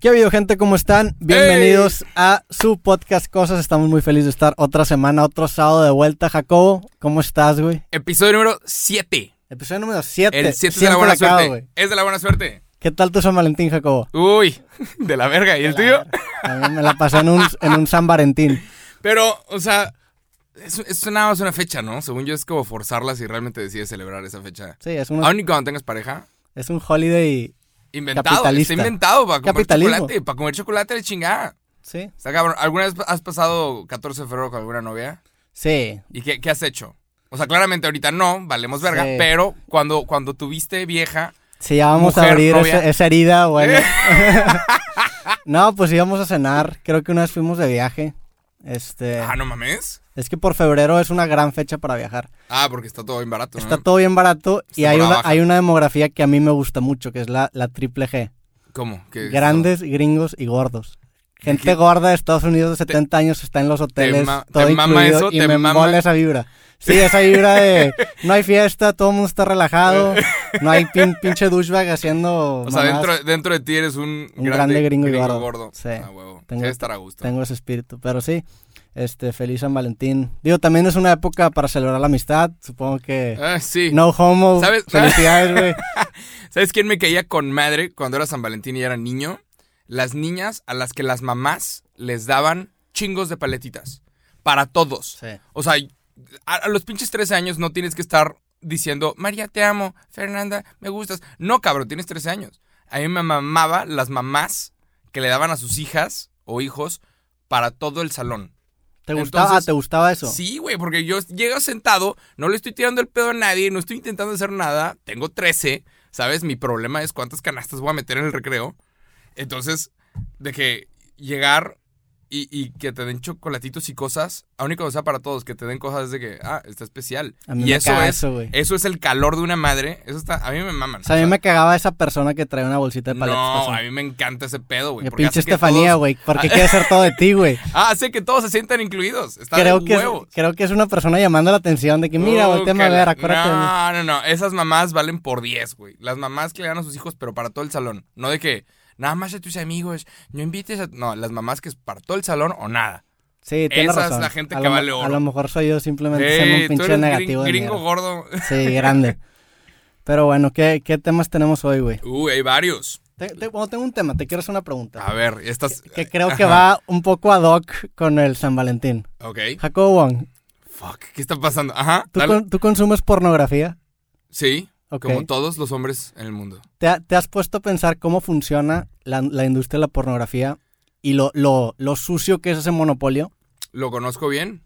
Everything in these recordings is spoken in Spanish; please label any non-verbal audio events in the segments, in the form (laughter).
¿Qué ha habido, gente? ¿Cómo están? Bienvenidos a su podcast Cosas. Estamos muy felices de estar otra semana, otro sábado de vuelta. Jacobo, ¿cómo estás, güey? Episodio número 7. Episodio número 7. El 7 es de la buena suerte. Es de la buena suerte. ¿Qué tal tu San Valentín, Jacobo? Uy, (laughs) de la verga. ¿Y el tuyo? A mí me la pasé en un, en un San Valentín. Pero, o sea, es, es nada más una fecha, ¿no? Según yo es como forzarla si realmente decides celebrar esa fecha. Sí, es un, Aún y cuando tengas pareja. es un holiday. Inventado. Está inventado para comer chocolate. Para comer chocolate de chingada. Sí. Está cabrón. ¿Alguna vez has pasado 14 de febrero con alguna novia? Sí. ¿Y qué, qué has hecho? O sea, claramente ahorita no, valemos verga, Sí. pero cuando, cuando tuviste vieja, Sí, ya vamos a abrir ese- esa herida, bueno. (laughs) (laughs) no, pues íbamos a cenar. Creo que una vez fuimos de viaje. Este. ah, no mames. Es que por febrero es una gran fecha para viajar. Ah, porque está todo bien barato, ¿no? Está todo bien barato y hay una, hay una demografía que a mí me gusta mucho, que es la, la triple G. ¿Cómo? ¿Qué- Grandes, gringos y gordos. Gente gorda de Estados Unidos de 70 años está en los hoteles, ma- todo te mama incluido, eso? y ¿Te me mama? mola esa vibra. Sí, esa vibra de (laughs) no hay fiesta, todo el mundo está relajado, no hay pin- (laughs) pinche douchebag haciendo O sea, dentro, dentro de ti eres un, Un grande gringo y gordo. Sí. Ah, huevo. Tengo- estar a gusto. Tengo ese espíritu, pero sí, este, feliz San Valentín. Digo, también es una época para celebrar la amistad, supongo que... Ah, sí. No homo, ¿Sabes? (laughs) felicidades, güey. ¿Sabes quién me caía con madre cuando era San Valentín y era niño? Las niñas a las que las mamás les daban chingos de paletitas. Para todos. Sí. O sea, a, a los pinches 13 años no tienes que estar diciendo, María, te amo, Fernanda, me gustas. No, cabrón, tienes 13 años. A mí me mamaba las mamás que le daban a sus hijas o hijos para todo el salón. ¿Te gustaba, Entonces, ah, ¿te gustaba eso? Sí, güey, porque yo llego sentado, no le estoy tirando el pedo a nadie, no estoy intentando hacer nada, tengo 13, ¿sabes? Mi problema es cuántas canastas voy a meter en el recreo. Entonces, de que llegar y, y que te den chocolatitos y cosas, a única cosa para todos, que te den cosas de que, ah, está especial. A mí y me eso caga es, eso, güey. eso es el calor de una madre, eso está, a mí me maman. O sea, a mí me cagaba esa persona que trae una bolsita de paletas. No, a mí me encanta ese pedo, güey. Pinche Estefanía, todos- güey. ¿Por qué quiere ser todo de ti, (laughs) güey? Ah, hace que todos se sientan incluidos. Está Creo de que, es, huevos. creo que es una persona llamando la atención de que, mira, Uh, volteame a ver, acuérdate. No, no, no. Esas mamás valen por 10, güey. Las mamás que le dan a sus hijos, pero para todo el salón. No de que nada más a tus amigos, no invites a. No, las mamás que es todo el salón o nada. Sí, tienes Esa es razón. la gente A que vale oro. A lo mejor soy yo simplemente siendo Ey, un pinche negativo gring- gringo gordo. Sí, grande. Pero bueno, ¿qué, qué temas tenemos hoy, güey? Uy, hay varios. Te- te- bueno, tengo un tema, te quiero hacer una pregunta. A ver, estas. Que creo que va un poco ad hoc con el San Valentín. Ok. Jacobo Wong, Fuck, ¿qué está pasando? Ajá. ¿tú, dale. con- ¿tú consumes pornografía? Sí, Como todos los hombres en el mundo. ¿Te, ha- te has puesto a pensar cómo funciona la, la industria de la pornografía y lo, lo, lo sucio que es ese monopolio? Lo conozco bien.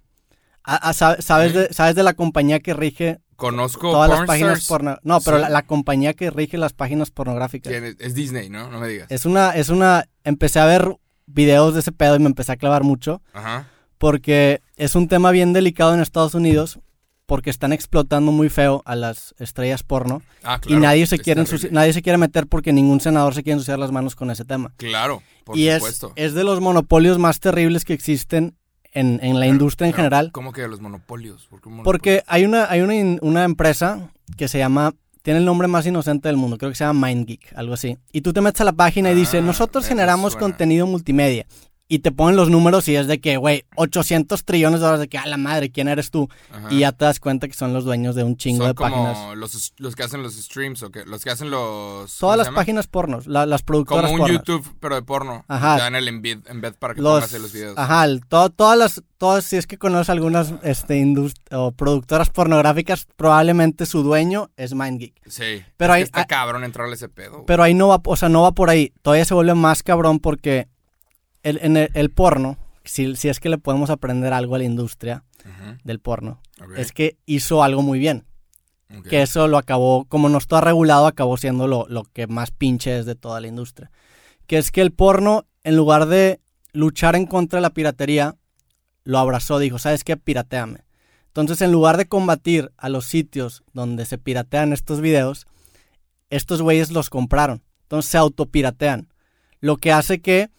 Ah, ah, sa- ¿sabes, Sí. de, ¿Sabes de la compañía que rige Conozco todas las páginas porno? No, pero Sí. la, la compañía que rige las páginas pornográficas. ¿Quién es? Es Disney, ¿no? No me digas. Es una, es una, empecé a ver videos de ese pedo y me empecé a clavar mucho Ajá. porque es un tema bien delicado en Estados Unidos porque están explotando muy feo a las estrellas porno Ah, y nadie se quiere nadie se quiere meter porque ningún senador se quiere ensuciar las manos con ese tema. Claro, por y es, supuesto. es de los monopolios más terribles que existen en, en la industria en general. ¿Cómo que los monopolios? Porque hay una, hay una, in- una empresa que se llama, tiene el nombre más inocente del mundo, creo que se llama MindGeek, algo así. Y tú te metes a la página y dice, Ah, nosotros generamos suena. contenido multimedia. Y te ponen los números y es de que, güey, 800 trillones de dólares de que, a la madre, ¿quién eres tú? Ajá. Y ya te das cuenta que son los dueños de un chingo Son de como páginas. Los, los que hacen los streams o que los que hacen los Todas ¿cómo las páginas pornos, la- las como productoras un porno. YouTube pero de porno. Ajá. Te dan el embed, embed para que Los, pongas ahí los videos. ajá, el- to- todas las, todas, si es que conoces algunas este, o productoras pornográficas, probablemente su dueño es MindGeek. Sí. Pero es hay- que está cabrón entrarle ese pedo. güey. Pero ahí no va, o sea, no va por ahí. Todavía se vuelve más cabrón porque el, en el, el porno, si, si es que le podemos aprender algo a la industria del porno, es que hizo algo muy bien. Que eso lo acabó, como no está regulado, acabó siendo lo, lo que más pinche es de toda la industria. Que es que el porno, en lugar de luchar en contra de la piratería, lo abrazó, dijo, ¿sabes qué? Pirateame. Entonces, en lugar de combatir a los sitios donde se piratean estos videos, estos güeyes los compraron. Entonces se autopiratean. Lo que hace que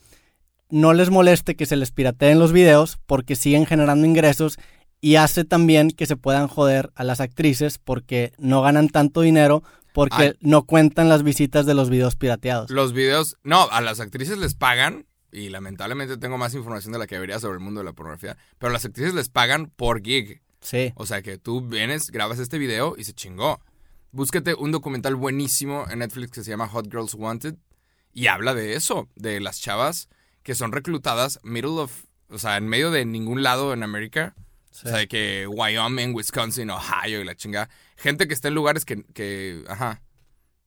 no les moleste que se les pirateen los videos porque siguen generando ingresos y hace también que se puedan joder a las actrices porque no ganan tanto dinero porque Ay. no cuentan las visitas de los videos pirateados. Los videos, no, a las actrices les pagan, y lamentablemente tengo más información de la que debería sobre el mundo de la pornografía, pero las actrices les pagan por gig. Sí. O sea que tú vienes, grabas este video y se chingó. Búsquete un documental buenísimo en Netflix que se llama Hot Girls Wanted y habla de eso, de las chavas que son reclutadas middle of, o sea, en medio de ningún lado en América. sí. O sea, de que Wyoming, Wisconsin, Ohio y la chinga. Gente que está en lugares que, que, ajá,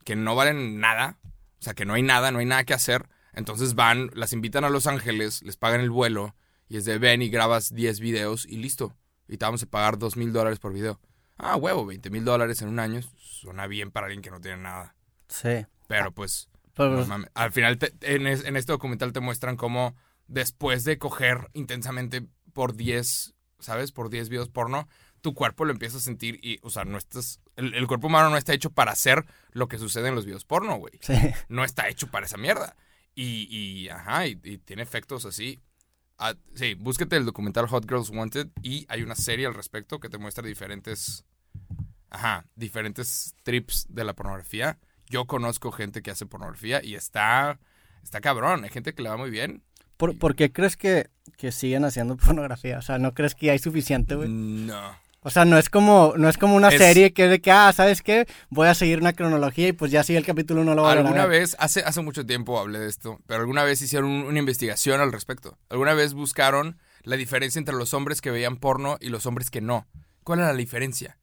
que no valen nada. O sea, que no hay nada, no hay nada que hacer. Entonces van, las invitan a Los Ángeles, les pagan el vuelo y es de ven y grabas 10 videos y listo. Y te vamos a pagar 2 mil dólares por video. Ah, huevo, 20 mil dólares en un año. Suena bien para alguien que no tiene nada. sí. Pero pues, Pero, no mames. al final te- en, es- en este documental te muestran cómo después de coger intensamente por 10, ¿sabes? Por 10 videos porno, tu cuerpo lo empieza a sentir y, o sea, no estás... El, el cuerpo humano no está hecho para hacer lo que sucede en los videos porno, güey. sí. (laughs) No está hecho para esa mierda. Y, y ajá, y, y tiene efectos así. Ah, sí, búsquete el documental Hot Girls Wanted y hay una serie al respecto que te muestra diferentes, ajá, diferentes trips de la pornografía. Yo conozco gente que hace pornografía y está, está cabrón. Hay gente que le va muy bien. ¿Por, por qué crees que, que siguen haciendo (laughs) pornografía? O sea, ¿no crees que hay suficiente, güey? No. O sea, no es como, no es como una Es- serie que es de que, ah, ¿sabes qué? Voy a seguir una cronología y pues ya sigue el capítulo no lo voy a Alguna ver. vez, hace, hace mucho tiempo hablé de esto, pero alguna vez hicieron un- una investigación al respecto. Alguna vez buscaron la diferencia entre los hombres que veían porno y los hombres que no. ¿Cuál era la diferencia?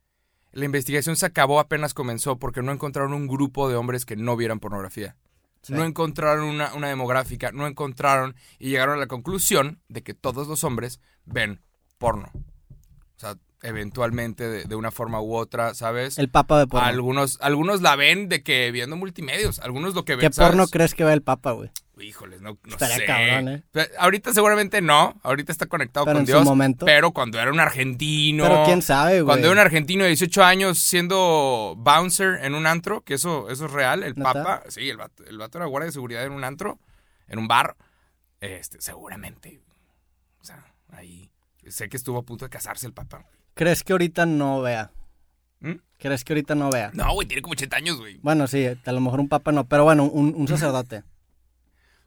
La investigación se acabó apenas comenzó porque no encontraron un grupo de hombres que no vieran pornografía. Sí. No encontraron una, una demográfica, no encontraron y llegaron a la conclusión de que todos los hombres ven porno. O sea, eventualmente de, de una forma u otra, ¿sabes? El papa de porno. Algunos, algunos la ven de que viendo multimedios. Algunos lo que ¿Qué ven. ¿sabes? porno crees que ve el papa, güey? Híjoles, no, no Estaría sé. cabrón, ¿eh? Ahorita seguramente no. Ahorita está conectado Pero con en su Dios. momento. Pero cuando era un argentino. Pero quién sabe, güey. Cuando era un argentino de 18 años siendo bouncer en un antro, que eso, eso es real, el papa, sí, el vato, el vato era guardia de seguridad en un antro, en un bar, este, seguramente. O sea, ahí. Sé que estuvo a punto de casarse el papa. ¿Crees que ahorita no vea? ¿Mm? ¿Crees que ahorita no vea? No, güey, tiene como 80 años, güey. Bueno, sí, a lo mejor un papa no, pero bueno, un, un sacerdote.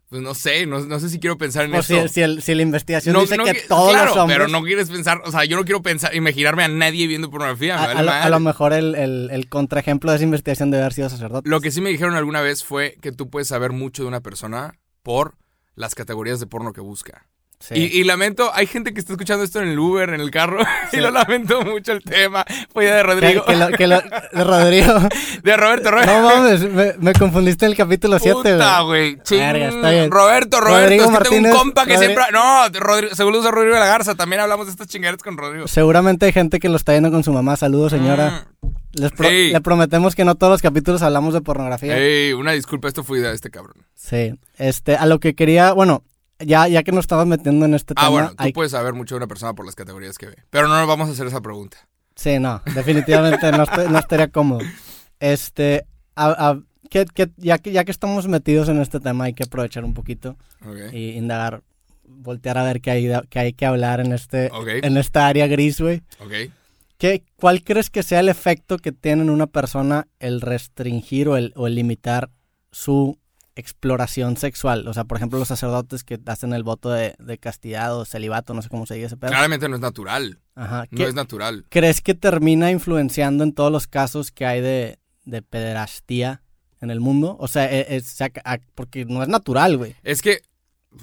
Pues no sé, no, no sé si quiero pensar en O eso. si, si, el- si la investigación No, dice no que todos claro, los hombres... pero no quieres pensar, o sea, yo no quiero pensar, imaginarme a nadie viendo pornografía. a, vale a lo, a lo mejor el, el, el contraejemplo de esa investigación debe haber sido sacerdote. Lo que sí me dijeron alguna vez fue que tú puedes saber mucho de una persona por las categorías de porno que busca. Sí. Y, y lamento, hay gente que está escuchando esto en el Uber, en el carro, (laughs) Sí. y lo lamento mucho el tema. Fue ya de Que- Rodrigo. que lo- que lo- de Rodrigo. (laughs) De Roberto, Roberto. No mames, me, me confundiste en el capítulo 7, Puta, güey. güey. Está bien. Roberto, Roberto. Rodrigo es que Martínez, tengo un compa que Rodri- siempre. No, Rodrigo, saludos a Rodrigo de la Garza. También hablamos de estas chingaderas con Rodrigo. Seguramente hay gente que lo está viendo con su mamá. Saludos, señora. Mm. Les pro- Sí. Le prometemos que no todos los capítulos hablamos de pornografía. Ey, una disculpa, esto fue idea de este cabrón. Sí. Este, a lo que quería, bueno, ya, ya que nos estabas metiendo en este Ah, tema. bueno, tú hay- puedes saber mucho de una persona por las categorías que ve. Pero no nos vamos a hacer esa pregunta. Sí, no, definitivamente no, estoy- no estaría cómodo. Este, a- a- que- que- ya, que, ya que estamos metidos en este tema, hay que aprovechar un poquito Ok. y indagar, voltear a ver qué hay, qué hay que hablar en, este, en esta área gris, güey. Ok. ¿Qué, ¿Cuál crees que sea el efecto que tiene en una persona el restringir o el, o el limitar su exploración sexual? O sea, por ejemplo, los sacerdotes que hacen el voto de, de castidad o celibato, no sé cómo se dice ese pedo. Claramente no es natural. Ajá. No ¿Qué- es natural. ¿Crees que termina influenciando en todos los casos que hay de, de pederastía en el mundo? O sea, e- es- ac- porque no es natural, güey. Es que.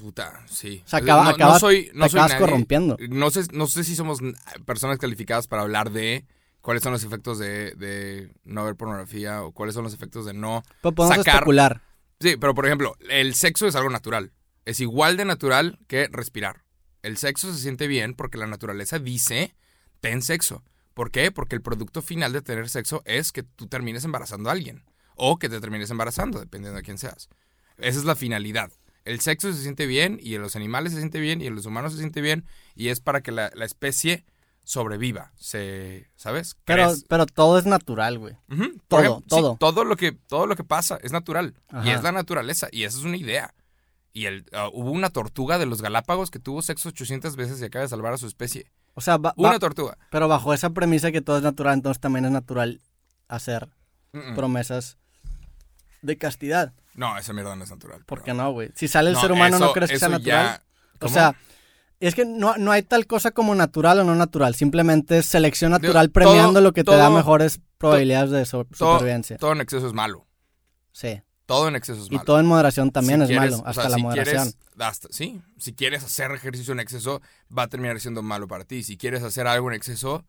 Puta, sí. O sea, acaba- no, no acabas- soy, no te soy acabas nadie. corrompiendo. No sé, no sé si somos personas calificadas para hablar de cuáles son los efectos de, de no ver pornografía o cuáles son los efectos de no. Pero podemos Sacar- especular. Sí, pero por ejemplo, el sexo es algo natural. Es igual de natural que respirar. El sexo se siente bien porque la naturaleza dice, ten sexo. ¿Por qué? Porque el producto final de tener sexo es que tú termines embarazando a alguien. O que te termines embarazando, dependiendo de quién seas. Esa es la finalidad. El sexo se siente bien y en los animales se siente bien y en los humanos se siente bien y es para que la, la especie sobreviva. Se, ¿Sabes? Pero, pero todo es natural, güey. Todo, sí, todo. todo lo que todo lo que pasa es natural y es la naturaleza y esa es una idea. Y el, ah, hubo una tortuga de los Galápagos que tuvo sexo 800 veces y acaba de salvar a su especie. O sea, Una tortuga. pero bajo esa premisa que todo es natural, entonces también es natural hacer promesas de castidad. No, esa mierda no es natural. ¿Por qué no, güey? Si sale el No, ser humano, ¿no crees que sea natural? ya- O sea, es que no, no hay tal cosa como natural o no natural. Simplemente es selección natural premiando lo que te da mejores probabilidades de so- supervivencia. todo en exceso es malo. Sí. Todo en exceso es Y malo. todo en moderación también Si es quieres- malo, o hasta sea, la si moderación. quieres- hasta- sí, si quieres hacer ejercicio en exceso, va a terminar siendo malo para ti. Si quieres hacer algo en exceso,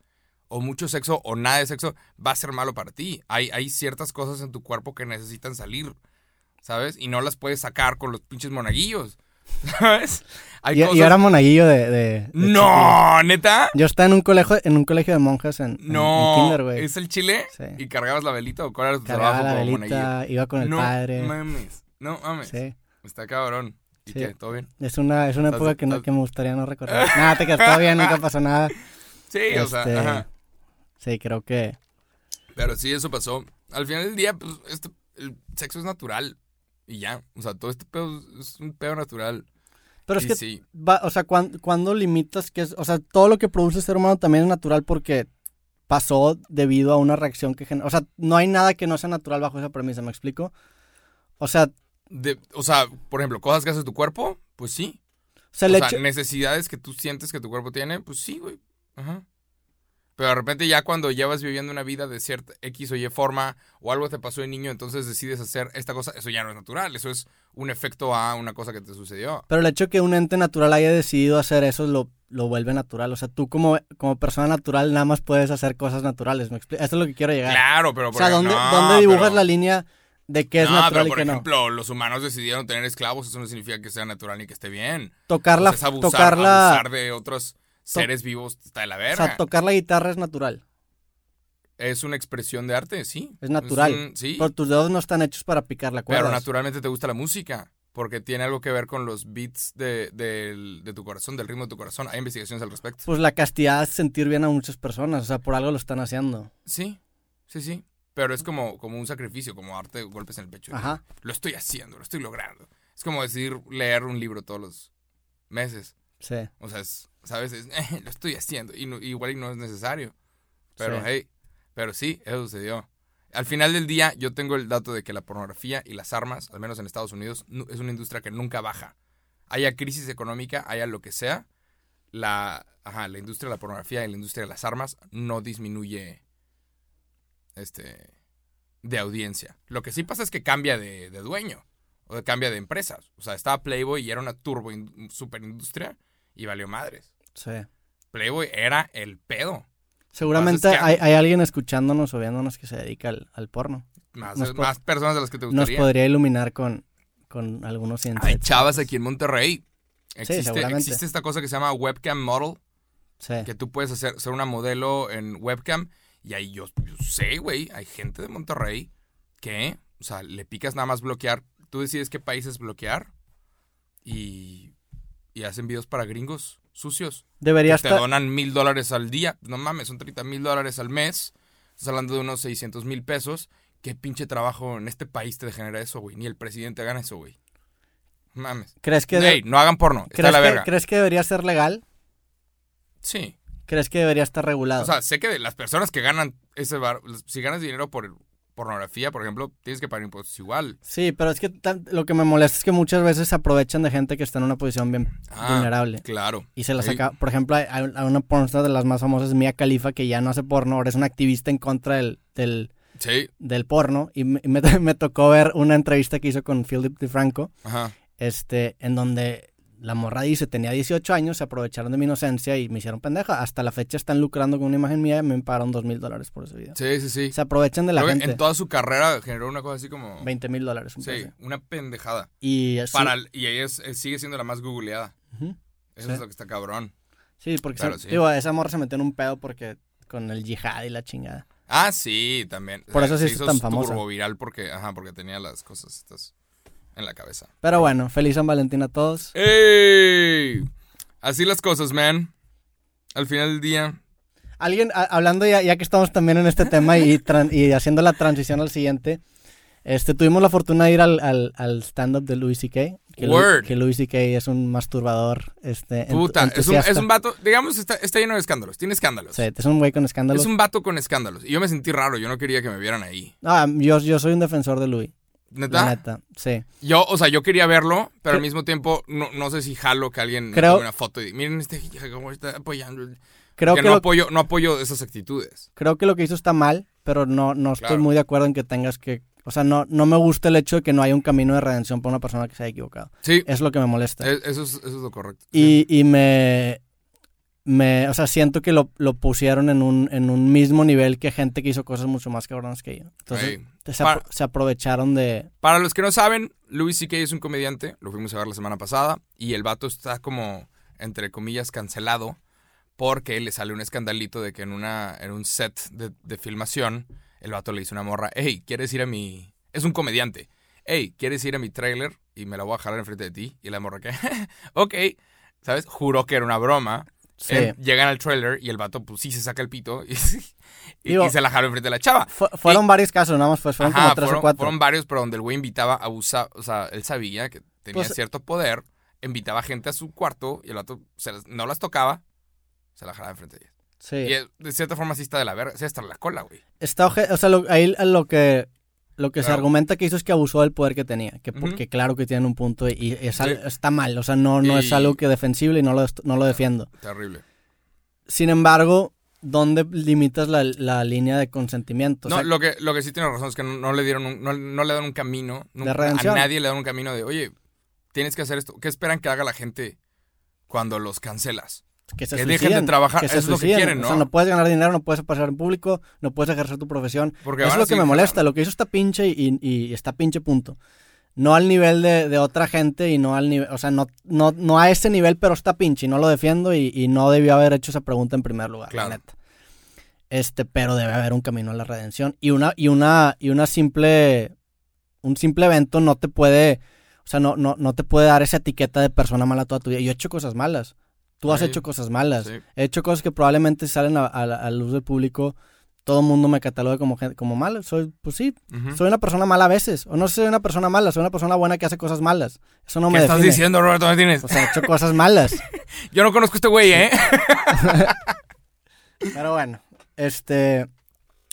o mucho sexo, o nada de sexo, va a ser malo para ti. Hay, hay ciertas cosas en tu cuerpo que necesitan salir, ¿sabes? Y no las puedes sacar con los pinches monaguillos, ¿sabes? Hay Y, y cosas... era monaguillo de... de- de chiquillo. ¡No! ¿Neta? Yo estaba en un colegio, en un colegio de monjas en, en- en No, kinder, güey. ¿es el chile? Sí. ¿Y cargabas la velita o cuál era tu Cargaba trabajo la como monaguillo? velita, iba con el no padre. mames, no mames. Sí. Está cabrón. ¿Y Sí. qué? ¿Todo bien? Es una, es una época que, no, que me gustaría no recordar. (laughs) Nada, te quedas todo bien, nunca (laughs) pasó nada. Sí, o sea, Este, ajá. Sí, creo que... Pero sí, eso pasó. Al final del día, pues, este, el sexo es natural. Y ya. O sea, todo este pedo es un pedo natural. Pero es Y que, sí. va- o sea, ¿cuándo, cuándo limitas que es... O sea, todo lo que produce el ser humano también es natural porque pasó debido a una reacción que genera... O sea, no hay nada que no sea natural bajo esa premisa, ¿me explico? O sea, De- o sea, por ejemplo, cosas que hace tu cuerpo, pues sí. o sea, O el sea, hecho... necesidades que tú sientes que tu cuerpo tiene, pues sí, güey. Ajá. Pero de repente ya cuando llevas viviendo una vida de cierta X o Y forma o algo te pasó de niño, entonces decides hacer esta cosa, eso ya no es natural, eso es un efecto a una cosa que te sucedió. Pero el hecho que un ente natural haya decidido hacer eso lo, lo vuelve natural. O sea, tú como, como persona natural nada más puedes hacer cosas naturales. ¿me Eso es lo que quiero llegar. Claro, pero o por sea, ejemplo, ¿dónde, no, dónde dibujas pero- la línea de qué es no, natural pero y por qué no? ejemplo, los humanos decidieron tener esclavos, eso no significa que sea natural ni que esté bien. Tocar O la, sea, es abusar, tocar la, abusar de otros seres vivos está de la o verga. sea, tocar la guitarra es natural. es una expresión de arte, sí. Es natural. un- sí. Pero tus dedos no están hechos para picar la cuerda. Pero naturalmente te gusta la música, porque tiene algo que ver con los beats de, del- de tu corazón, del ritmo de tu corazón. Hay investigaciones al respecto. Pues la castidad es sentir bien a muchas personas. O sea, por algo lo están haciendo. Sí, sí, sí. Pero es como, como un sacrificio, como darte golpes en el pecho. Ajá. Lo estoy haciendo, lo estoy logrando. Es como decir leer un libro todos los meses. Sí. O sea, es, ¿sabes? Es, "Eh, (laughs) lo estoy haciendo. Y no- igual y no es necesario. Pero Sí. hey, pero sí, eso sucedió. Al final del día, yo tengo el dato de que la pornografía y las armas, al menos en Estados Unidos, es una industria que nunca baja. Haya crisis económica, haya lo que sea, la, ajá, la industria de la pornografía y la industria de las armas no disminuye este, de audiencia. Lo que sí pasa es que cambia de, de dueño o de- cambia de empresas. O sea, estaba Playboy y era una turbo in- super industria y valió madres. Sí. Playboy era el pedo. Seguramente hay, hay alguien escuchándonos o viéndonos que se dedica al, al porno. Más, Nos más personas de las que te Nos gustaría. podría iluminar con, con algunos Hay insights. chavas aquí en Monterrey. Existe, seguramente. existe esta cosa que se llama webcam model, Sí. que tú puedes hacer, ser una modelo en webcam. Y ahí yo, yo sé, güey, hay gente de Monterrey que, o sea, le picas nada más bloquear. Tú decides qué países bloquear y, y hacen videos para gringos sucios. Debería que te donan mil dólares al día. No mames, son 30 mil dólares al mes. Estás hablando de unos 600 mil pesos. ¿Qué pinche trabajo en este país te genera eso, güey? Ni el presidente gana eso, güey. Mames. ¿Crees que, de- no hagan porno. Está ¿crees, la que, verga. ¿Crees que debería ser legal? Sí. ¿Crees que debería estar regulado? O sea, sé que de las personas que ganan ese bar, si ganas dinero por pornografía, por ejemplo, tienes que pagar impuestos igual. sí, pero es que lo que me molesta es que muchas veces se aprovechan de gente que está en una posición bien Ah, vulnerable. Claro. Y se la saca. Por ejemplo, hay, hay una pornstar de las más famosas, Mia Khalifa, que ya no hace porno, ahora es una activista en contra del, del, Sí. del porno. Y me, me- (laughs) me tocó ver una entrevista que hizo con Philip DeFranco, Ajá. este, en donde la morra dice, tenía 18 años, se aprovecharon de mi inocencia y me hicieron pendeja. Hasta la fecha están lucrando con una imagen mía y me pagaron 2 mil dólares por ese video. Sí, sí, sí. Se aprovechan de la Creo que gente. en toda su carrera generó una cosa así como... 20 mil dólares. un Sí, una pendejada. Y así- Para, y ella es- es- sigue siendo la más googleada. Eso Sí. es lo que está cabrón. Sí, porque Claro, se- sí. digo, esa morra se metió en un pedo porque con el yihad y la chingada. Ah, sí, también. Por eso sí se es hizo tan famosa. turbo viral porque, ajá, porque tenía las cosas estas en la cabeza. Pero bueno, feliz San Valentín a todos. ¡Ey! Así las cosas, man. Al final del día. Alguien, a- hablando ya, ya que estamos también en este tema y, (laughs) y haciendo la transición al siguiente, Este, tuvimos la fortuna de ir al, al, al stand-up de Louis C.K. Que, Lu- Word. que Louis C.K. es un masturbador. Este, Puta, es un, es un vato, digamos, está, está lleno de escándalos, tiene escándalos. Sí, es un güey con escándalos. Es un vato con escándalos. Y yo me sentí raro, yo no quería que me vieran ahí. Ah, yo, yo soy un defensor de Louis. ¿Neta? La neta, sí. Yo, o sea, yo quería verlo, pero al mismo tiempo no, no sé si jalo que alguien Creo- tome una foto y miren este cómo está apoyando. Creo que que, no, lo, apoyo, no apoyo esas actitudes. creo que lo que hizo está mal, pero no, no estoy Claro. muy de acuerdo en que tengas que... O sea, no, no me gusta el hecho de que no haya un camino de redención para una persona que se haya equivocado. Sí, Es lo que me molesta. eso, es, eso es lo correcto. Sí. Y, y me, me... O sea, siento que lo, lo pusieron en un, en un mismo nivel que gente que hizo cosas mucho más cabronas que yo. Entonces, se, Para- apro- se aprovecharon de... Para los que no saben, Louis C.K. es un comediante, lo fuimos a ver la semana pasada, y el vato está como, entre comillas, cancelado, porque le sale un escandalito de que en, una, en un set de, de filmación, el vato le dice a una morra, hey, ¿quieres ir a mi...? Es un comediante. Hey, ¿quieres ir a mi trailer? Y me la voy a jalar enfrente de ti. Y la morra que, (laughs) ok, ¿sabes? Juró que era una broma. Sí. Llegan al trailer y el vato, pues sí, se saca el pito (laughs) y, y- Digo- y se la jaló enfrente de la chava. Fu- fueron varios casos, nada más, pues fueron Ajá, como tres fueron, o cuatro. fueron varios, pero donde el güey invitaba a abusar, o sea, él sabía que tenía Pues- cierto poder, invitaba gente a su cuarto y el vato se las- no las tocaba, se la jalaba enfrente de ellas. Sí. Y eh, de cierta forma sí está de la verga, sí hasta la cola, güey. Está o sea, lo, ahí lo que lo que se argumenta que hizo es que abusó del poder que tenía, que porque claro que tienen un punto y, es Sí. está mal, o sea, no, no es algo que defensible y no lo, no lo defiendo. Terrible. Sin embargo, ¿dónde limitas la, la línea de consentimiento? O No, lo que, lo que sí tiene razón es que no, no le dieron un, no, no le dan un camino, nunca- a nadie le dan un camino de, oye, tienes que hacer esto. ¿Qué esperan que haga la gente cuando los cancelas? Que se que dejen de suiciden, trabajar, se eso es lo que quieren, O sea, ¿no? no puedes ganar dinero, no puedes pasar en público, no puedes ejercer tu profesión. Porque Eso es lo que me molesta, lo que hizo está pinche y, y está pinche punto. No al nivel de, de otra gente y no al nivel, o sea, no, no, no a ese nivel, pero está pinche y no lo defiendo y, y no debió haber hecho esa pregunta en primer lugar, Claro. la neta. Este, pero debe haber un camino a la redención y una, y una, y una simple, un simple evento no te puede, o sea, no, no, no te puede dar esa etiqueta de persona mala toda tu vida. Yo he hecho cosas malas. Tú has hecho cosas malas. Sí. He hecho cosas que probablemente salen a, a luz del público. Todo el mundo me cataloga como, como malo. Soy, pues sí, soy una persona mala a veces. O no soy una persona mala, soy una persona buena que hace cosas malas. Eso no me ¿Qué estás define. diciendo, Roberto Martínez? O sea, he hecho cosas malas. (laughs) Yo no conozco a este güey, ¿eh? (laughs) Pero bueno, este...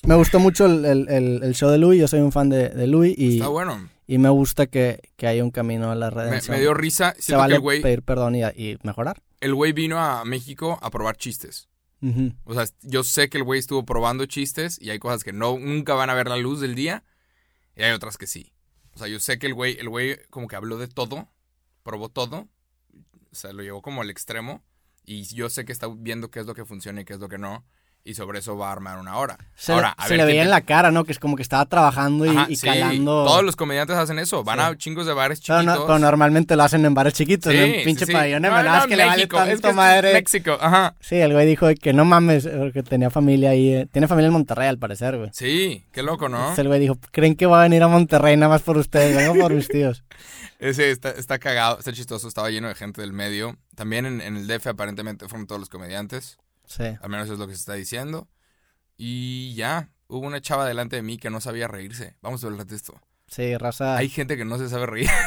Me gustó mucho el, el- el- el show de Louis. Yo soy un fan de, de Louis y, Está bueno. Y me gusta que, que haya un camino a la Me, redención. me dio risa. Se vale que el güey, pedir perdón y, y mejorar. el güey vino a México a probar chistes. O sea, yo sé que el güey estuvo probando chistes y hay cosas que no, nunca van a ver la luz del día y hay otras que sí. O sea, yo sé que el güey, el güey como que habló de todo, probó todo, o sea, lo llevó como al extremo y yo sé que está viendo qué es lo que funciona y qué es lo que no y sobre eso va a armar una hora. Se, Ahora, le- a se ver, le ¿quién veía en la cara, ¿no? Que es como que estaba trabajando y, Ajá, y sí, calando. Todos los comediantes hacen eso, van Sí. a chingos de bares Pero, chiquitos. no- pero normalmente lo hacen en bares chiquitos, Sí, ¿no? en pinche sí, sí. pabellón No, no, que le vale tanto es que es madre. México, ajá. Sí, el güey dijo que no mames, porque tenía familia ahí. eh, Tiene familia en Monterrey, al parecer, güey. Sí, qué loco, ¿no? Entonces el güey dijo, ¿creen que va a venir a Monterrey nada más por ustedes? Vengo por mis tíos. (laughs) Ese está, está cagado, está chistoso, estaba lleno de gente del medio. También en, en el DF aparentemente fueron todos los comediantes, Sí. al menos es lo que se está diciendo. Y ya, hubo una chava delante de mí que no sabía reírse. Vamos a hablar de esto. Sí, raza. Hay gente que no se sabe reír. (laughs)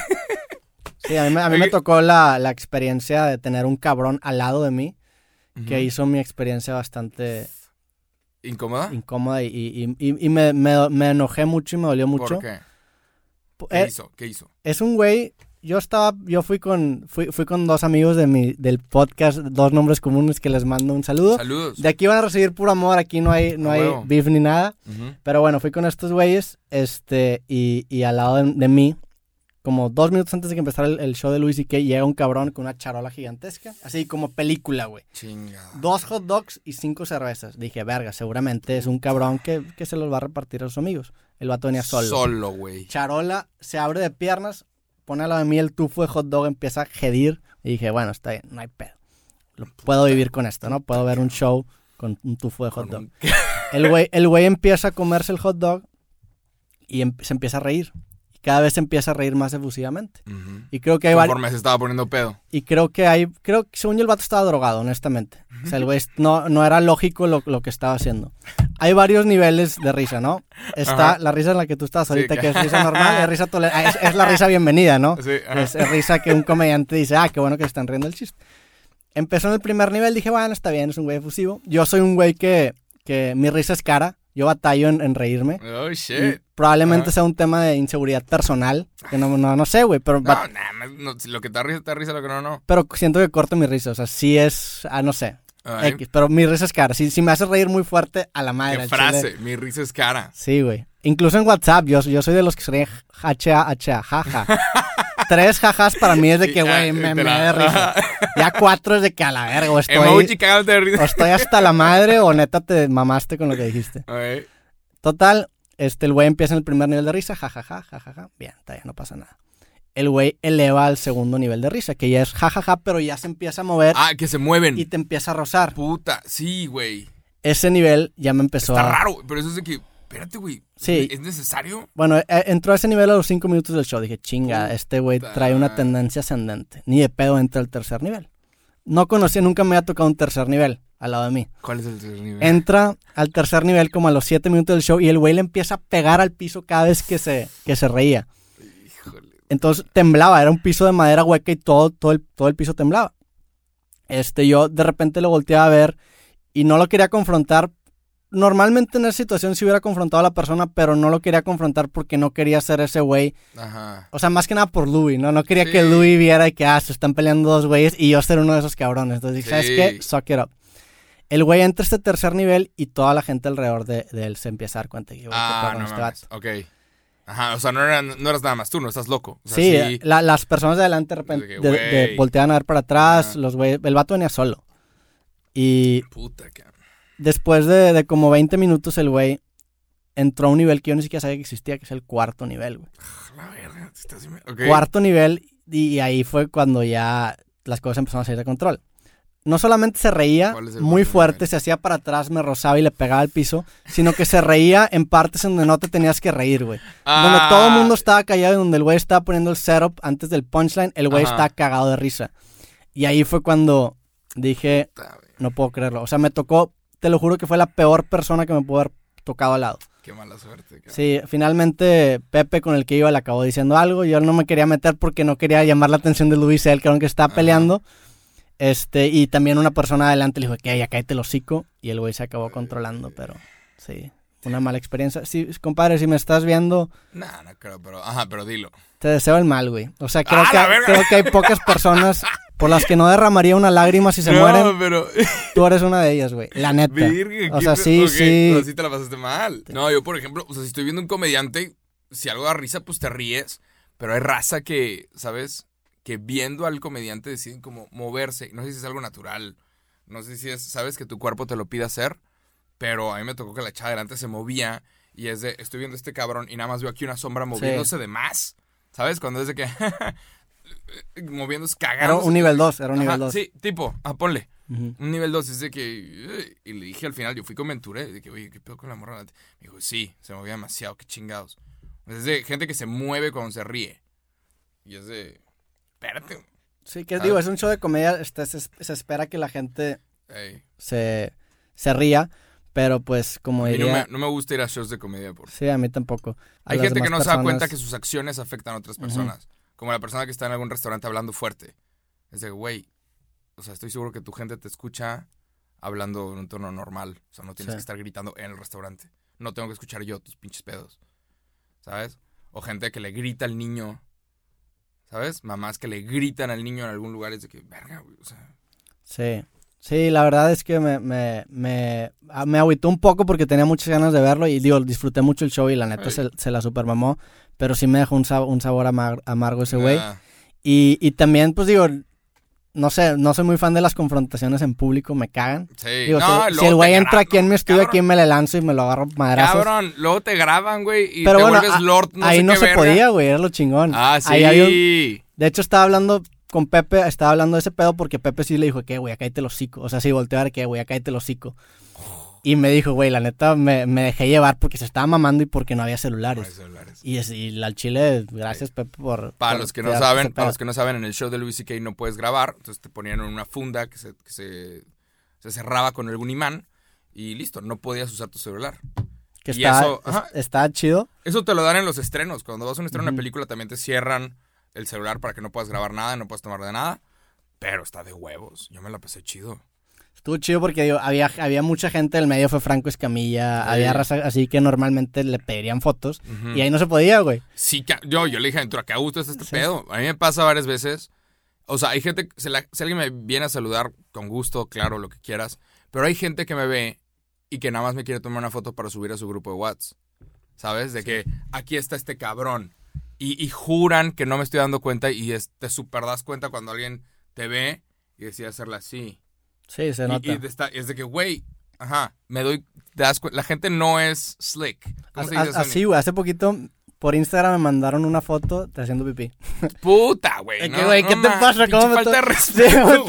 Sí, a mí, me- a mí me tocó la, la experiencia de tener un cabrón al lado de mí que hizo mi experiencia bastante ¿Incómoda? incómoda y, y- y- y me, me- me enojé mucho y me dolió mucho. ¿Por qué? ¿Qué Eh, hizo? ¿Qué hizo? es un güey. Yo estaba, yo fui con, fui, fui con dos amigos de mi, del podcast, dos nombres comunes que les mando un saludo. Saludos. De aquí van a recibir puro amor, aquí no hay, no hay beef ni nada. Ujú. Pero bueno, fui con estos güeyes, este, y, y al lado de, de mí, como dos minutos antes de que empezara el, el show de Luis y que llega un cabrón con una charola gigantesca, así como película, güey. Chingada. Dos hot dogs y cinco cervezas. Dije, verga, seguramente es un cabrón que, que se los va a repartir a sus amigos. El vato venía solo. Solo, güey. Charola se abre de piernas, pone lado de mí el tufo de hot dog, empieza a gedir. Y dije, bueno, está bien, no hay pedo. Lo- puedo vivir con esto, ¿no? Puedo ver un show con un tufo de hot dog. (laughs) El güey, el güey empieza a comerse el hot dog y em- se empieza a reír. Y cada vez se empieza a reír más efusivamente. Ujú. Y creo que hay varios... Se estaba poniendo pedo. Y creo que hay, creo que según yo el vato estaba drogado, honestamente. O sea, el güey no, no era lógico lo, lo que estaba haciendo. Hay varios niveles de risa, ¿no? Está Ajá. la risa en la que tú estás ahorita, que- que es risa normal, es, risa tole- ah, es, es la risa bienvenida, ¿no? Sí. Es, es risa que un comediante dice, ah, qué bueno que están riendo el chiste. Empezó en el primer nivel, dije, bueno, está bien, es un güey efusivo. Yo soy un güey que, que mi risa es cara, yo batallo en, en reírme. Oh, shit. probablemente Ajá. sea un tema de inseguridad personal, que no, no, no sé, güey, pero No, nah, no, lo que te risa, te risa, lo que no, no. pero siento que corto mi risa. O sea, sí es, ah, no sé, Ay, X, pero mi risa es cara. Si, si me hace reír muy fuerte, a la madre. qué frase. chile. Mi risa es cara. Sí, güey. Incluso en WhatsApp, yo, yo soy de los que se ríen hacha, hacha, jaja. (laughs) Tres jajas para mí es de que, güey, me, me de risa. (laughs) Ya cuatro es de que a la verga, o estoy, o estoy hasta la madre o neta te mamaste con lo que dijiste. Total, este, el güey empieza en el primer nivel de risa, jajaja, jajaja. Bien, está bien, no pasa nada. El güey eleva al segundo nivel de risa, que ya es jajaja, pero ya se empieza a mover Ah, que se mueven. y te empieza a rozar. Puta, sí, güey. Ese nivel ya me empezó Está a... raro, pero eso es de que, espérate, güey. Sí. ¿Es necesario? Bueno, eh, entró a ese nivel a los cinco minutos del show. Dije, chinga, este güey trae una tendencia ascendente. Ni de pedo entra al tercer nivel. No conocía, nunca me había tocado un tercer nivel al lado de mí. ¿Cuál es el tercer nivel? Entra al tercer nivel como a los siete minutos del show y el güey le empieza a pegar al piso cada vez que se, que se reía. Híjole. Entonces temblaba, era un piso de madera hueca y todo, todo, el, todo el piso temblaba. Este, yo de repente lo volteaba a ver y no lo quería confrontar. Normalmente en esa situación sí hubiera confrontado a la persona, pero no lo quería confrontar porque no quería ser ese güey. Ajá. O sea, más que nada por Louis, ¿no? No quería Sí. que Louis viera que, ah, se están peleando dos güeyes y yo ser uno de esos cabrones. Entonces dije, ¿sabes Sí. qué? Suck it up. El güey entra a este tercer nivel y toda la gente alrededor de, de él se empieza a dar cuenta. Güey, qué Ah, no este mames. Ok. Ajá, o sea, no, eran, no eras nada más tú, no estás loco. O sea, Sí, la- las personas de adelante de repente De que, de- de- güey. volteaban a ver para atrás, Ajá. los güeyes, el vato venía solo. Y Puta, cabrón. Después de, de como 20 minutos el güey entró a un nivel que yo ni siquiera sabía que existía, que es el cuarto nivel, güey. La verga. estás- ok. Cuarto nivel y ahí fue cuando ya las cosas empezaron a salir de control. No solamente se reía ¿Cuál es el muy fuerte, nivel? se hacía para atrás, me rozaba y le pegaba al piso, sino que se reía en partes en donde no te tenías que reír, güey. Donde Ah, todo el mundo estaba callado y donde el güey estaba poniendo el setup antes del punchline, el güey estaba cagado de risa. Y ahí fue cuando dije, no puedo creerlo. O sea, me tocó, te lo juro que fue la peor persona que me pudo haber tocado al lado. Qué mala suerte, cabrón. Sí, finalmente Pepe con el que iba le acabó diciendo algo. Yo no me quería meter porque no quería llamar la atención de Luis, el cabrón que estaba Ajá. peleando. Este, y también una persona adelante le dijo que ya cállate el hocico. Y el güey se acabó controlando, pero sí, una mala experiencia. Sí, compadre, si me estás viendo, Nah, no creo, pero. Ajá, pero dilo. te deseo el mal, güey. O sea, creo, ¡Ah, que, creo que hay pocas personas (laughs) por las que no derramaría una lágrima si se no, mueren. pero. (laughs) Tú eres una de ellas, güey. La neta. Virgen, O sea, sí, ok, sí. pero sí te la pasaste mal. No, yo, por ejemplo, o sea, si estoy viendo un comediante, si algo da risa, pues te ríes. Pero hay raza que, ¿sabes? Que viendo al comediante deciden como moverse. No sé si es algo natural. No sé si es, ¿sabes? Que tu cuerpo te lo pide hacer. Pero a mí me tocó que la chava delante se movía. Y es de, estoy viendo a este cabrón y nada más veo aquí una sombra moviéndose de más. ¿Sabes? Cuando es de que. (laughs) moviéndose, Era cagando. un nivel 2, era un nivel 2. Sí, tipo, ah, ponle. Ujú. Un nivel 2 es de que. "Ugh", Y le dije al final, yo fui con Ventura, de que, oye, ¿qué pedo con la morra? Me dijo, sí, se movía demasiado, qué chingados. Es de gente que se mueve cuando se ríe. Y es de. Espérate. Sí, que Ah. digo, es un show de comedia, este, se, se espera que la gente Ey. se, se ría, pero pues como A mí no diría... me, no me gusta ir a shows de comedia. Por... Sí, a mí tampoco. A Hay gente que no demás se da cuenta personas- que sus acciones afectan a otras personas. Como la persona que está en algún restaurante hablando fuerte. Es de, güey, o sea, estoy seguro que tu gente te escucha hablando en un tono normal. O sea, no tienes Sí. que estar gritando en el restaurante. No tengo que escuchar yo tus pinches pedos. ¿Sabes? O gente que le grita al niño. ¿Sabes? Mamás que le gritan al niño en algún lugar. Es de que, verga, güey. O sea, Sí, sí, la verdad es que me, me, me, ah, me agüitó un poco porque tenía muchas ganas de verlo y digo, disfruté mucho el show y la neta se, se la supermamó, pero sí me dejó un, sab- un sabor amar- amargo ese güey. Y, y también, pues digo, no sé, no soy muy fan de las confrontaciones en público, me cagan. sí. Digo, no, si, el güey entra aquí en mi estudio, cabrón. aquí me le lanzo y me lo agarro madrazos. Cabrón, luego te graban, güey, y Pero te bueno, vuelves a- Lord no Ahí sé no qué se verga. podía, güey, era lo chingón. Ah, sí. Ahí había un- De hecho, estaba hablando con Pepe, estaba hablando de ese pedo porque Pepe sí le dijo que, güey, acá te el hocico. O sea, sí, volteó a ver que, güey, acá te el hocico. Y me dijo, güey, la neta me, me dejé llevar porque se estaba mamando y porque no había No hay celulares. celulares. Y, es, y al chile, gracias, Pepe, por. Para por los que no saben, para los que no saben, en el show de Louis C.K. no puedes grabar, entonces te ponían en una funda que se, que se, se cerraba con algún imán y listo, no podías usar tu celular. Que y está, eso, es- está chido. Eso te lo dan en los estrenos. Cuando vas a un estreno de una película también te cierran el celular para que no puedas grabar nada, no puedas tomar de nada. Pero está de huevos. Yo me la pasé chido. Estuvo chido porque digo, había, había mucha gente del medio, fue Franco Escamilla, Sí. había raza así que normalmente le pedirían fotos. Y ahí no se podía, güey. Sí, yo, yo le dije a ¿qué gusto es este Sí. pedo? A mí me pasa varias veces. O sea, hay gente, si, la- si alguien me viene a saludar con gusto, claro, lo que quieras. Pero hay gente que me ve y que nada más me quiere tomar una foto para subir a su grupo de WhatsApp. ¿Sabes? De que aquí está este cabrón. Y, y juran que no me estoy dando cuenta y es- te super das cuenta cuando alguien te ve y decide hacerla así. Sí, se Y- nota. Y, te está- es de que, güey, ajá, me doy, te das cu- La gente no es slick. ¿Cómo se As- dice eso en así, güey, hace poquito por Instagram me mandaron una foto de haciendo pipí. Puta, güey. No, ¿qué no te ma- pasa? ¿Cómo me falta de (laughs) respeto.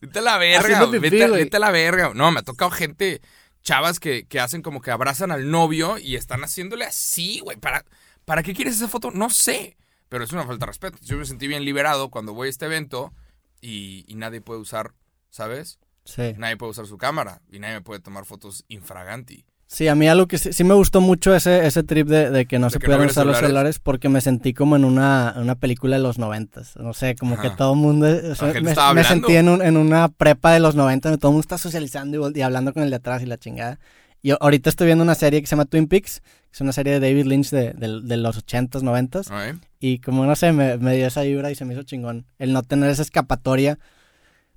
Vete a la verga, pipí, vete, vete a la verga. No, me ha tocado gente, chavas que, que hacen como que abrazan al novio y están haciéndole así, güey. ¿Para, ¿Para qué quieres esa foto? No sé. Pero es una falta de respeto. Yo me sentí bien liberado cuando voy a este evento y, y nadie puede usar, ¿sabes? Sí. Nadie puede usar su cámara y nadie me puede tomar fotos infraganti. Sí, a mí algo que sí, sí me gustó mucho ese, ese trip de, de que no De se que pudieran usar los celulares. porque me sentí como en una, una película de los noventas. No sé, como que todo el mundo... o sea, gente me, sentí en, un- en una prepa de los noventas, donde todo el mundo está socializando y hablando con el de atrás y la chingada. Y ahorita estoy viendo una serie que se llama Twin Peaks, que es una serie de David Lynch de, de- de los ochentas, noventas. ¿ok? Y como no sé, me, me dio esa vibra y se me hizo chingón. El no tener esa escapatoria.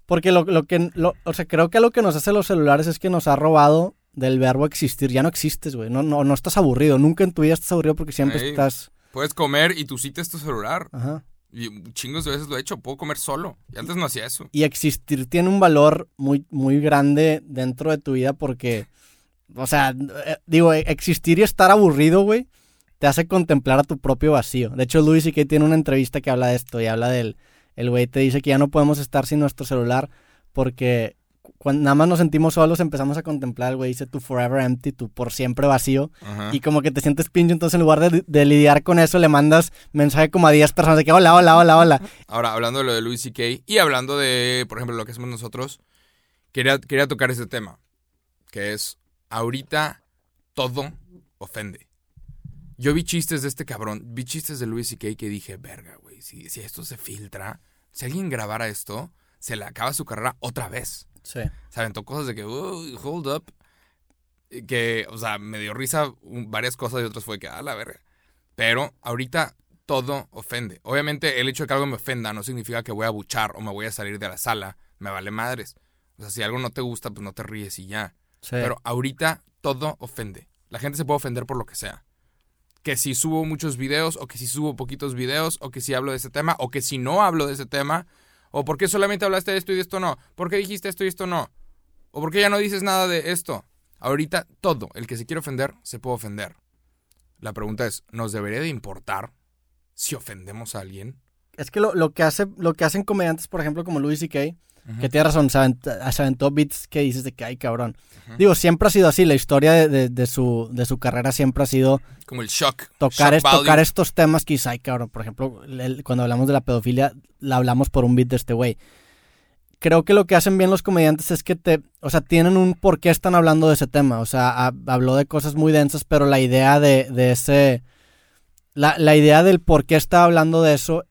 Porque lo, lo que, lo- o sea, creo que lo que nos hace los celulares es que nos ha robado del verbo existir. Ya no existes, güey. No, no, no estás aburrido. Nunca en tu vida estás aburrido porque siempre estás. Puedes comer y tú cites tu celular. Ajá. Y chingos de veces lo he hecho. Puedo comer solo. Y antes no hacía eso. Y existir tiene un valor muy, muy grande dentro de tu vida porque, o sea, eh, digo, eh, existir y estar aburrido, güey, te hace contemplar a tu propio vacío. De hecho, Luis que tiene una entrevista que habla de esto y habla del, el güey te dice que ya no podemos estar sin nuestro celular porque cuando nada más nos sentimos solos empezamos a contemplar, el güey dice tu forever empty, tu por siempre vacío Ajá. y como que te sientes pinche, entonces en lugar de, de lidiar con eso le mandas mensaje como a 10 personas de que hola, hola, hola, hola. Ahora, hablando de lo de Louis C.K. y hablando de, por ejemplo, lo que hacemos nosotros, quería, quería tocar ese tema. Que es, ahorita todo ofende. Yo vi chistes de este cabrón, vi chistes de Louis C.K. que dije, verga, güey, si, si esto se filtra, si alguien grabara esto, se le acaba su carrera otra vez. Sí. Se aventó cosas de que, "Uh, hold up. Que, o sea, me dio risa varias cosas y otras fue que, a la verga. Pero ahorita todo ofende. Obviamente, el hecho de que algo me ofenda no significa que voy a buchar o me voy a salir de la sala. Me vale madres. O sea, si algo no te gusta, pues no te ríes y ya. Sí. Pero ahorita todo ofende. La gente se puede ofender por lo que sea. Que si subo muchos videos, o que si subo poquitos videos, o que si hablo de ese tema, o que si no hablo de ese tema, o por qué solamente hablaste de esto y de esto no, por qué dijiste esto y esto no, o por qué ya no dices nada de esto. Ahorita todo, el que se quiere ofender, se puede ofender. La pregunta es, ¿nos debería de importar si ofendemos a alguien? Es que lo, lo que hace, lo que hacen comediantes, por ejemplo, como Louis C.K., que tiene razón, se aventó, se aventó beats que dices de que ay cabrón. Digo, siempre ha sido así, la historia de, de- de su, de su carrera siempre ha sido Como el shock. tocar, shock es- tocar estos temas que dices, ay cabrón. Por ejemplo, el- cuando hablamos de la pedofilia, la hablamos por un beat de este güey. Creo que lo que hacen bien los comediantes es que te, o sea, tienen un por qué están hablando de ese tema. O sea, ha- habló de cosas muy densas, pero la idea de, de ese, la, la idea del por qué estaba hablando de eso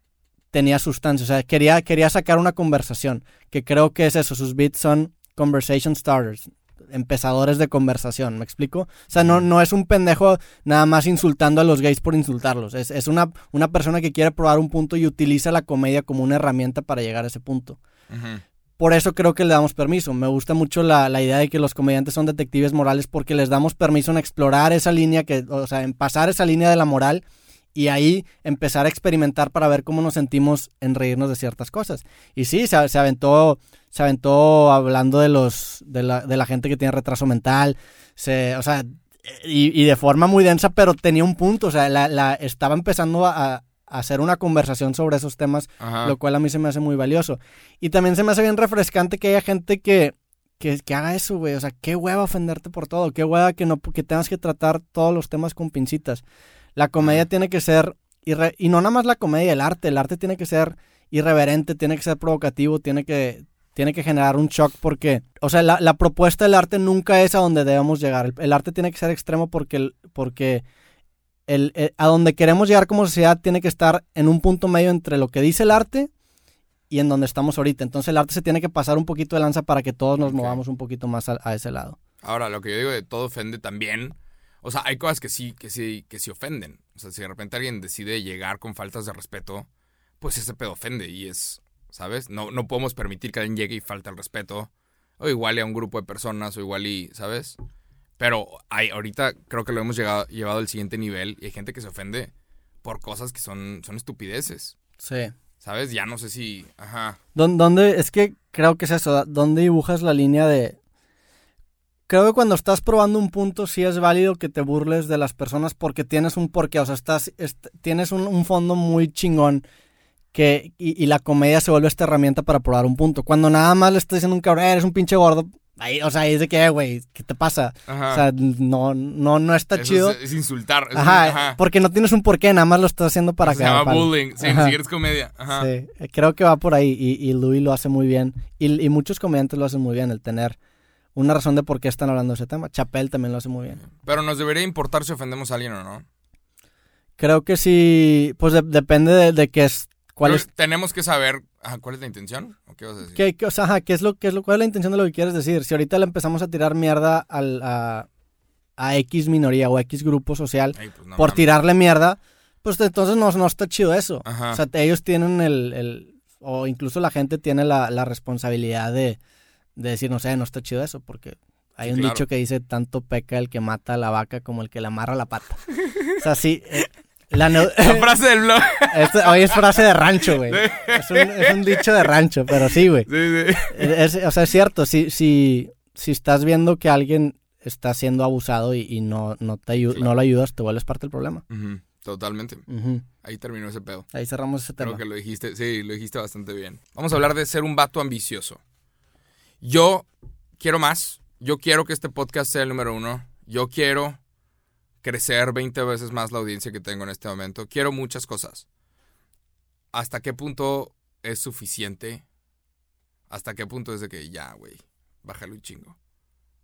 tenía sustancia. O sea, quería, quería sacar una conversación, que creo que es eso. Sus beats son conversation starters, empezadores de conversación, ¿me explico? O sea, no, no es un pendejo nada más insultando a los gays por insultarlos. Es, es una, una persona que quiere probar un punto y utiliza la comedia como una herramienta para llegar a ese punto. Por eso creo que le damos permiso. Me gusta mucho la, la idea de que los comediantes son detectives morales porque les damos permiso en explorar esa línea, que, o sea, en pasar esa línea de la moral y ahí empezar a experimentar para ver cómo nos sentimos en reírnos de ciertas cosas. Y sí, se, se aventó, se aventó hablando de los, de la, de la gente que tiene retraso mental, se, o sea, y, y de forma muy densa, pero tenía un punto, o sea, la, la- estaba empezando a, a hacer una conversación sobre esos temas Ajá. lo cual a mí se me hace muy valioso. Y también se me hace bien refrescante que haya gente que, que, que haga eso, güey. O sea, qué hueva ofenderte por todo. Qué hueva que, no, que tengas que tratar todos los temas con pincitas. La comedia tiene que ser. irre- y no nada más la comedia, el arte. El arte tiene que ser irreverente, tiene que ser provocativo, tiene que, tiene que generar un shock porque, o sea, la, la propuesta del arte nunca es a donde debemos llegar. El, el arte tiene que ser extremo porque, el- porque el, eh, a donde queremos llegar como sociedad tiene que estar en un punto medio entre lo que dice el arte y en donde estamos ahorita. Entonces el arte se tiene que pasar un poquito de lanza para que todos nos movamos un poquito más a, a ese lado. Ahora, lo que yo digo de todo ofende también. O sea, hay cosas que sí, que sí, que sí ofenden. O sea, si de repente alguien decide llegar con faltas de respeto, pues ese pedo ofende y es, ¿sabes? No, no podemos permitir que alguien llegue y falte el respeto. O igual y a un grupo de personas, o igual y, ¿sabes? Pero hay, ahorita creo que lo hemos llegado, llevado al siguiente nivel y hay gente que se ofende por cosas que son, son estupideces. Sí. ¿Sabes? Ya no sé si. Ajá. ¿Dó- ¿Dónde? Es que creo que es eso. ¿Dónde dibujas la línea de... Creo que cuando estás probando un punto sí es válido que te burles de las personas porque tienes un porqué. O sea, estás, est- tienes un, un fondo muy chingón que, y, y la comedia se vuelve esta herramienta para probar un punto. Cuando nada más le estás diciendo a un cabrón, "Eh, eres un pinche gordo. Ahí, o sea, ahí es de que, "Eh, güey, ¿qué te pasa? Ajá. O sea, no, no, no está Eso chido. Es, es insultar. Ajá, ajá. porque no tienes un porqué, nada más lo estás haciendo para se cagar llama bullying. Sí, ni siquiera es comedia. Ajá. Sí, creo que va por ahí y, y Louis lo hace muy bien. Y, y muchos comediantes lo hacen muy bien, el tener una razón de por qué están hablando de ese tema. Chapel también lo hace muy bien. Pero nos debería importar si ofendemos a alguien o no. Creo que sí, pues de- depende de, de qué es, cuál Pero es, Tenemos que saber ajá, cuál es la intención. ¿O qué vas a decir? qué, qué- o sea, ajá, qué es lo, qué es lo, cuál es la intención de lo que quieres decir. Si ahorita le empezamos a tirar mierda al, a, a X minoría o X grupo social Ey, pues no por tirarle mierda, pues entonces no, no está chido eso. Ajá. O sea, ellos tienen el, el- o incluso la gente tiene la, la responsabilidad de, de decir, no sé, no está chido eso, porque hay Sí, un claro. dicho que dice, tanto peca el que mata a la vaca como el que le amarra la pata. o sea, sí, eh, la La frase del blog. (laughs) Esto- hoy es frase de rancho, güey. Es un, es un dicho de rancho, pero sí, güey. Sí, sí. Es- o sea, es cierto, si, si, si estás viendo que alguien está siendo abusado y, y no, no, te Claro. no lo ayudas, te vuelves parte del problema. Totalmente. Ahí terminó ese pedo. Ahí cerramos ese tema. Creo que lo dijiste, sí, lo dijiste bastante bien. Vamos a hablar de ser un vato ambicioso. Yo quiero más. Yo quiero que este podcast sea el número uno. Yo quiero crecer 20 veces más la audiencia que tengo en este momento. Quiero muchas cosas. ¿Hasta qué punto es suficiente? ¿Hasta qué punto es de que ya, güey, bájale un chingo?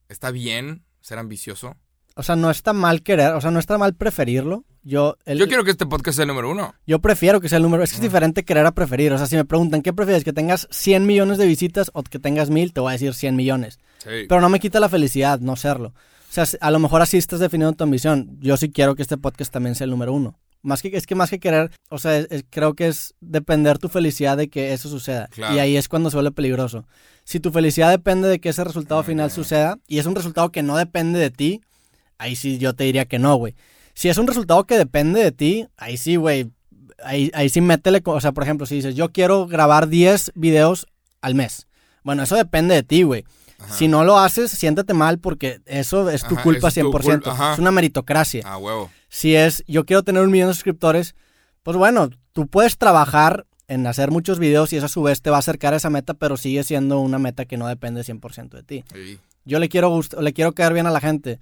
¿Está bien ser ambicioso? O sea, no está mal querer, o sea, no está mal preferirlo. Yo, el- Yo quiero que este podcast sea el número uno. yo prefiero que sea el número. Es que es diferente querer a preferir. O sea, si me preguntan, ¿qué prefieres? ¿Que tengas 100 millones de visitas o que tengas mil? Te voy a decir 100 millones. Sí. Pero no me quita la felicidad no serlo. O sea, a lo mejor así estás definiendo tu ambición. Yo sí quiero que este podcast también sea el número uno. Más que, es que más que querer, o sea, es- es- creo que es depender tu felicidad de que eso suceda. Claro. Y ahí es cuando se vuelve peligroso. Si tu felicidad depende de que ese resultado final Ah. suceda y es un resultado que no depende de ti, ahí sí yo te diría que no, güey. Si es un resultado que depende de ti, ahí sí, güey. Ahí, ahí sí métele, o sea, por ejemplo, si dices, yo quiero grabar 10 videos al mes. Bueno, eso depende de ti, güey. Ajá. Si no lo haces, siéntate mal porque eso es tu Ajá, culpa es tu 100%. cul- ajá. es una meritocracia. Ah, huevo. Si es, yo quiero tener un millón de suscriptores, pues bueno, tú puedes trabajar en hacer muchos videos y eso a su vez te va a acercar a esa meta, pero sigue siendo una meta que no depende 100% de ti. Sí. Yo le quiero le quiero caer bien a la gente.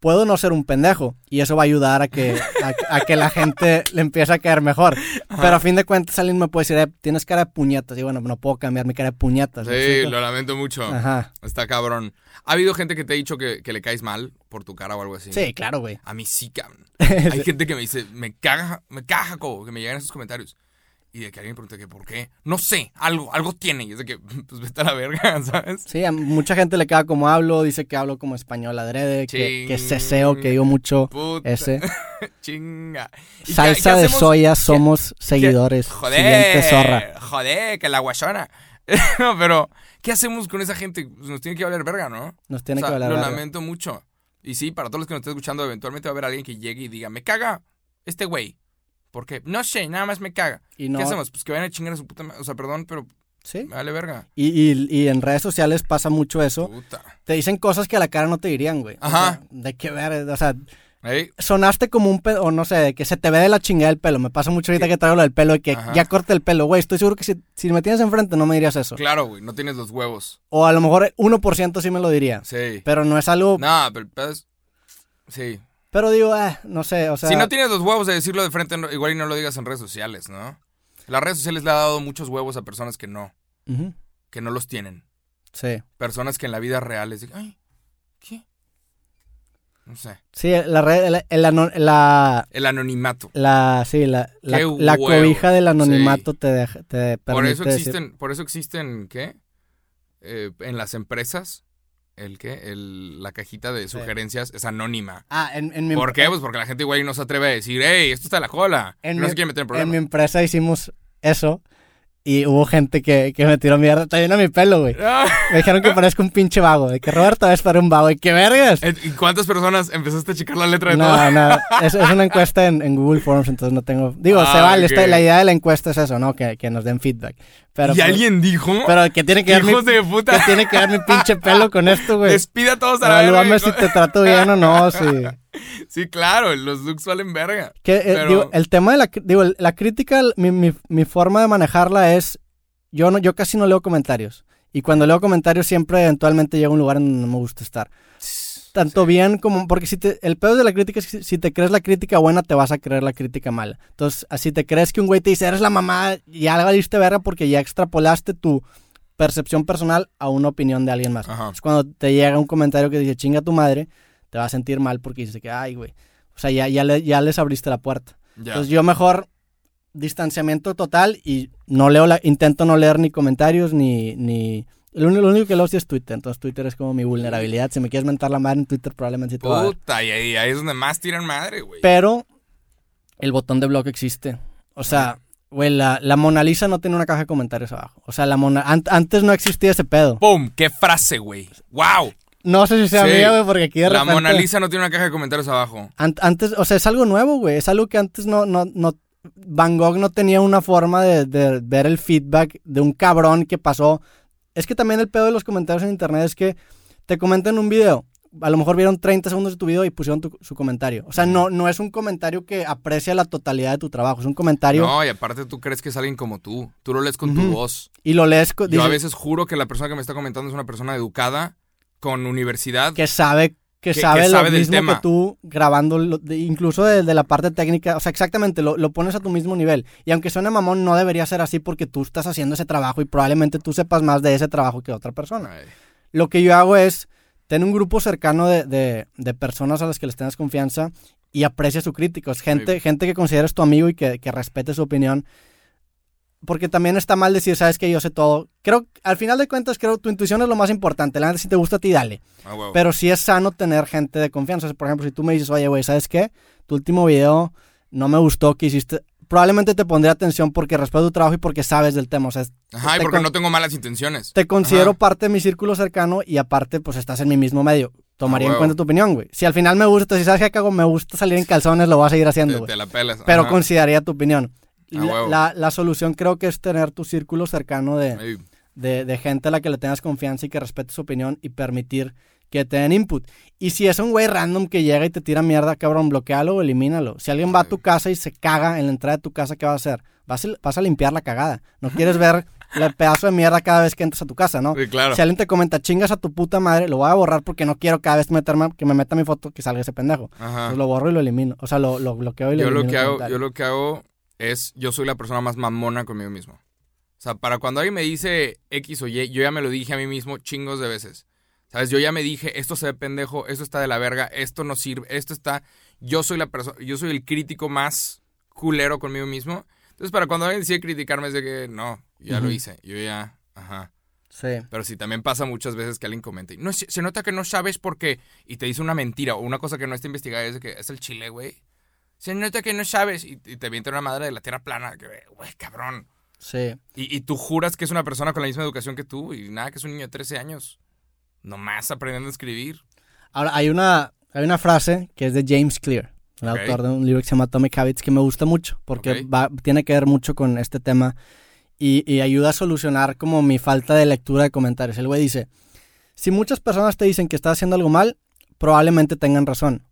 Puedo no ser un pendejo y eso va a ayudar a que, a, a que la gente (laughs) le empiece a caer mejor. Pero a fin de cuentas alguien me puede decir, "Eh, tienes cara de puñetas. Y bueno, no puedo cambiar mi cara de puñetas. ¿me Sí, lo lamento mucho. Ajá. Está cabrón. ¿Ha habido gente que te ha dicho que, que le caes mal por tu cara o algo así? Sí, claro, güey. A mí sí, cabrón. (laughs) Hay gente que me dice, me caga, me caga, Jacobo, que me llegan esos comentarios. Y de que alguien me pregunta que por qué. No sé, algo, algo tiene. Y es de que, (laughs) pues vete a la verga, (laughs) ¿sabes? Sí, a mucha gente le caga como hablo, dice que hablo como español adrede, que, que Ching. ceseo, que digo mucho Puta, ese. (laughs) chinga. ¿Y qué- Salsa qué de soya, somos ¿Qué- seguidores. Joder, Siguiente zorra. joder, que la guasona. no, pero, ¿qué hacemos con esa gente? Pues nos tiene que valer verga, ¿no? Nos tiene O sea, que valer. Lo verga. lamento mucho. Y sí, para todos los que nos estén escuchando, eventualmente va a haber alguien que llegue y diga, me caga este güey. ¿Por qué? No sé, nada más me caga. Y no, ¿Qué hacemos? Pues que vayan a chingar a su puta ma- O sea, perdón, pero Sí. vale verga. Y, y- y en redes sociales pasa mucho eso. Puta. Te dicen cosas que a la cara no te dirían, güey. O Ajá. sea, de qué ver, o sea, sonaste como un pedo, o no sé, que se te ve de la chingada el pelo. Me pasa mucho ahorita que traigo lo del pelo y que Ajá. ya corte el pelo. Güey, estoy seguro que si, si me tienes enfrente no me dirías eso. claro, güey, no tienes los huevos. O a lo mejor 1% sí me lo diría. Sí. Pero no es algo... No, pero el pedo es- Sí. Pero digo, eh, no sé, o sea... si no tienes los huevos de decirlo de frente, igual y no lo digas en redes sociales, ¿no? Las redes sociales le ha dado muchos huevos a personas que no, que no los tienen. Sí. Personas que en la vida real es de, ay, ¿qué? No sé. Sí, la red, el- el ano- la, El anonimato. la, sí, la, la, cobija del anonimato te, deja, te permite Por eso decir- existen, por eso existen, ¿qué? Eh, en las empresas, el qué, el, la cajita de sugerencias es anónima. Ah, en, en mi, ¿Por qué? Pues porque la gente igual no se atreve a decir, hey, esto está en la cola. En no mi- se quiere meter en en problemas. mi empresa hicimos eso y hubo gente que, que me tiró mierda también a mi pelo, güey. (laughs) Me dijeron que parezco un pinche vago, de que Roberto es para un vago. ¿Y qué vergas? Eh, ¿Y cuántas personas empezaste a checar la letra de No, todo? no, (laughs) es, es una encuesta en, en Google Forms, entonces no tengo... Digo, Ah, se vale, ok. esta- la idea de la encuesta es eso, ¿no? Que, que nos den feedback. Pero, ¿Y pues, alguien dijo? pero que tiene que ver mi, Hijos de que puta. tiene que ver mi pinche pelo con esto, güey. (laughs) Despida a todos a la verga. si te trato bien o no, sí. Sí, claro, los looks valen verga. Que, eh, Pero- digo, el tema de la, digo, la crítica, mi, mi, mi forma de manejarla es, yo no, yo casi no leo comentarios. Y cuando leo comentarios siempre eventualmente llega a un lugar en donde no me gusta estar. Tanto bien como, porque si te, el pedo de la crítica es que si te crees la crítica buena, te vas a creer la crítica mala. Entonces, así te crees que un güey te dice, eres la mamá, ya la valiste verga porque ya extrapolaste tu percepción personal a una opinión de alguien más. Ajá. Es cuando te llega un comentario que dice, chinga tu madre, te vas a sentir mal porque dices que, ay, güey. O sea, ya, ya, le- ya les abriste la puerta. Entonces yo mejor distanciamiento total y no leo la, intento no leer ni comentarios ni, ni lo único, lo único que leo sí es Twitter, entonces Twitter es como mi vulnerabilidad. Si me quieres mentar la madre en Twitter probablemente sí te va a. Puta, y ahí, ahí es donde más tiran madre, güey. Pero el botón de blog existe. O sea, güey, la, la Mona Lisa no tiene una caja de comentarios abajo. O sea, la Mona an- antes no existía ese pedo. ¡Pum! ¡Qué frase, güey! ¡Wow! No sé si sea Sí. mía, güey, porque aquí de La repente... Mona Lisa no tiene una caja de comentarios abajo. An- antes, o sea, es algo nuevo, güey. Es algo que antes no, no, no. Van Gogh no tenía una forma de, de ver el feedback de un cabrón que pasó. Es que también el pedo de los comentarios en internet es que te comentan un video. A lo mejor vieron 30 segundos de tu video y pusieron tu- su comentario. O sea, no, no es un comentario que aprecia la totalidad de tu trabajo. Es un comentario No, y aparte tú crees que es alguien como tú. Tú lo lees con tu voz. y lo lees. co- Yo a veces juro que la persona que me está comentando es una persona educada, con universidad. que sabe que, Que- sabe, que sabe lo mismo tema. que tú grabando, lo- de- incluso de, de la parte técnica, o sea, exactamente, lo, lo pones a tu mismo nivel. Y aunque suene mamón, no debería ser así porque tú estás haciendo ese trabajo y probablemente tú sepas más de ese trabajo que otra persona. Ay, Lo que yo hago es tener un grupo cercano de, de- de personas a las que les tengas confianza y aprecia su crítica. Es gente, gente que consideres tu amigo y que, que respete su opinión. Porque también está mal decir, sabes que yo sé todo. Creo, al final de cuentas, creo que tu intuición es lo más importante. La neta, si te gusta a ti, dale. a huevo. Pero sí es sano tener gente de confianza. Por ejemplo, si tú me dices, oye, güey, ¿sabes qué? Tu último video no me gustó que hiciste. Probablemente te pondré atención porque respeto tu trabajo y porque sabes del tema. O sea, Ajá, y te porque con- no tengo malas intenciones. te considero Ajá. parte de mi círculo cercano y aparte, pues estás en mi mismo medio. Tomaría en huevo. cuenta tu opinión, güey. Si al final me gusta, si sabes que cago, me gusta salir en calzones, lo voy a seguir haciendo, Te, güey. te la pelas. Pero Ajá. consideraría tu opinión. La, la- la solución creo que es tener tu círculo cercano de, de, de gente a la que le tengas confianza y que respete su opinión y permitir que te den input. Y si es un güey random que llega y te tira mierda, cabrón, bloquealo o elimínalo. Si alguien va a tu casa y se caga en la entrada de tu casa, ¿qué vas a hacer? Vas a, vas a limpiar la cagada. No (laughs) quieres ver el pedazo de mierda cada vez que entras a tu casa, ¿no? Sí, claro. Si alguien te comenta chingas a tu puta madre, lo voy a borrar porque no quiero cada vez meterme, que me meta mi foto que salga ese pendejo. Ajá. Entonces lo borro y lo elimino. O sea, lo, lo bloqueo y lo Yo lo elimino. que el hago, yo lo que hago es, yo soy la persona más mamona conmigo mismo. O sea, para cuando alguien me dice X o Y, yo ya me lo dije a mí mismo chingos de veces. ¿Sabes? Yo ya me dije, esto se ve pendejo, esto está de la verga, esto no sirve, esto está... Yo soy la persona, yo soy el crítico más culero conmigo mismo. Entonces, para cuando alguien decide criticarme es de que, no, ya lo hice, yo ya, ajá. Sí. Pero sí, también pasa muchas veces que alguien comenta, no, se, se nota que no sabes por qué, y te dice una mentira o una cosa que no está investigada, es de que es el chile, güey. Se nota que no sabes, y, y te viene una madre de la tierra plana, que, güey, cabrón. Sí. Y, y tú juras que es una persona con la misma educación que tú, y nada, que es un niño de 13 años. Nomás aprendiendo a escribir. Ahora, hay una, hay una frase que es de James Clear, el autor de un libro que se llama Atomic Habits, que me gusta mucho, porque va, tiene que ver mucho con este tema y, y ayuda a solucionar como mi falta de lectura de comentarios. El güey dice, si muchas personas te dicen que estás haciendo algo mal, probablemente tengan razón.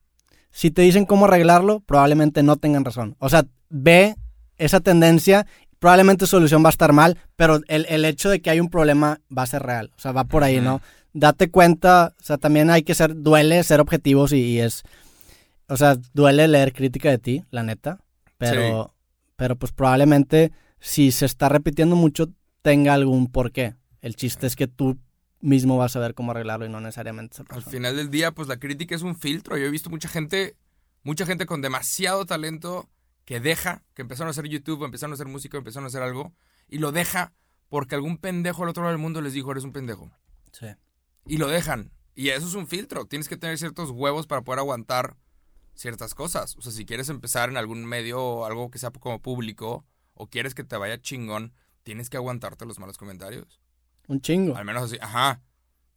Si te dicen cómo arreglarlo, probablemente no tengan razón. O sea, ve esa tendencia, probablemente su solución va a estar mal, pero el, el hecho de que hay un problema va a ser real. O sea, va por ahí. ¿no? Date cuenta, o sea, también hay que ser, duele ser objetivos y, y es, o sea, duele leer crítica de ti, la neta, pero, pero pues probablemente si se está repitiendo mucho tenga algún porqué. El chiste es que tú mismo vas a ver cómo arreglarlo y no necesariamente esa Al final del día, pues la crítica es un filtro. Yo he visto mucha gente, mucha gente con demasiado talento que deja, que empezaron a hacer YouTube, empezaron a hacer música, empezaron a hacer algo, y lo deja porque algún pendejo al otro lado del mundo les dijo, eres un pendejo. Sí. Y lo dejan. Y eso es un filtro. Tienes que tener ciertos huevos para poder aguantar ciertas cosas. O sea, si quieres empezar en algún medio o algo que sea como público, o quieres que te vaya chingón, tienes que aguantarte los malos comentarios. Un chingo. Al menos así, ajá.